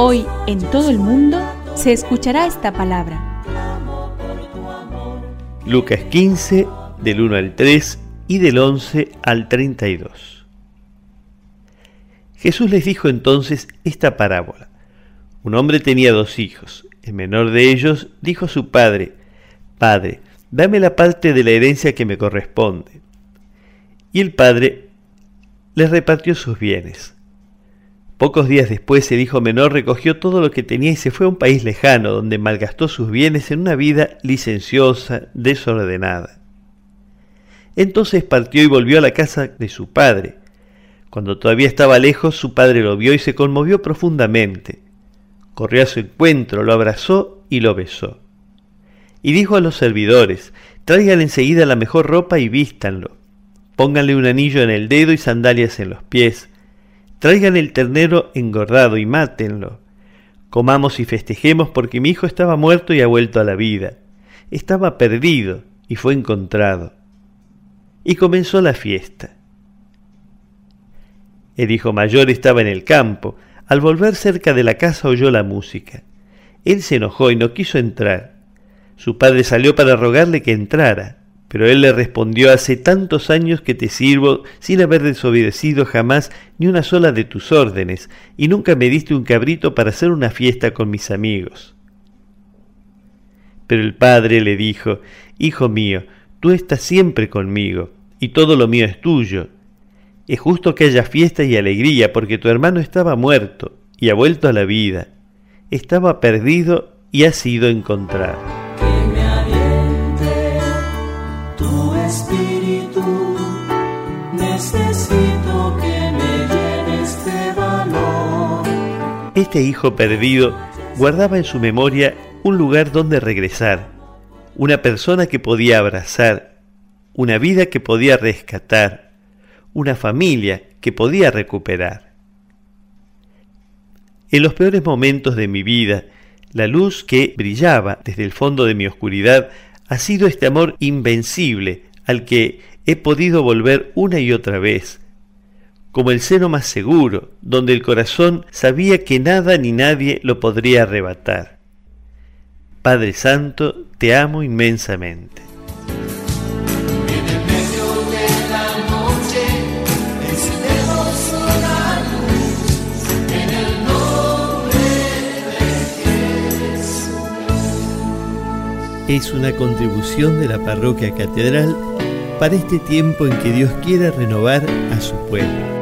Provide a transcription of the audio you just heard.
Hoy en todo el mundo se escuchará esta palabra. Lucas 15, del 1 al 3 y del 11 al 32. Jesús les dijo entonces esta parábola. Un hombre tenía dos hijos. El menor de ellos dijo a su padre, Padre, dame la parte de la herencia que me corresponde. Y el padre les repartió sus bienes. Pocos días después el hijo menor recogió todo lo que tenía y se fue a un país lejano donde malgastó sus bienes en una vida licenciosa, desordenada. Entonces partió y volvió a la casa de su padre. Cuando todavía estaba lejos, su padre lo vio y se conmovió profundamente. Corrió a su encuentro, lo abrazó y lo besó. Y dijo a los servidores, traigan enseguida la mejor ropa y vístanlo. Pónganle un anillo en el dedo y sandalias en los pies. Traigan el ternero engordado y mátenlo. Comamos y festejemos porque mi hijo estaba muerto y ha vuelto a la vida. Estaba perdido y fue encontrado. Y comenzó la fiesta. El hijo mayor estaba en el campo. Al volver cerca de la casa oyó la música. Él se enojó y no quiso entrar. Su padre salió para rogarle que entrara, pero él le respondió hace tantos años que te sirvo sin haber desobedecido jamás ni una sola de tus órdenes, y nunca me diste un cabrito para hacer una fiesta con mis amigos. Pero el padre le dijo, Hijo mío, tú estás siempre conmigo, y todo lo mío es tuyo. Es justo que haya fiesta y alegría, porque tu hermano estaba muerto y ha vuelto a la vida. Estaba perdido y ha sido encontrado. Necesito que me de valor. Este hijo perdido guardaba en su memoria un lugar donde regresar, una persona que podía abrazar, una vida que podía rescatar, una familia que podía recuperar. En los peores momentos de mi vida, la luz que brillaba desde el fondo de mi oscuridad ha sido este amor invencible al que he podido volver una y otra vez, como el seno más seguro, donde el corazón sabía que nada ni nadie lo podría arrebatar. Padre Santo, te amo inmensamente. Es una contribución de la parroquia catedral para este tiempo en que Dios quiera renovar a su pueblo.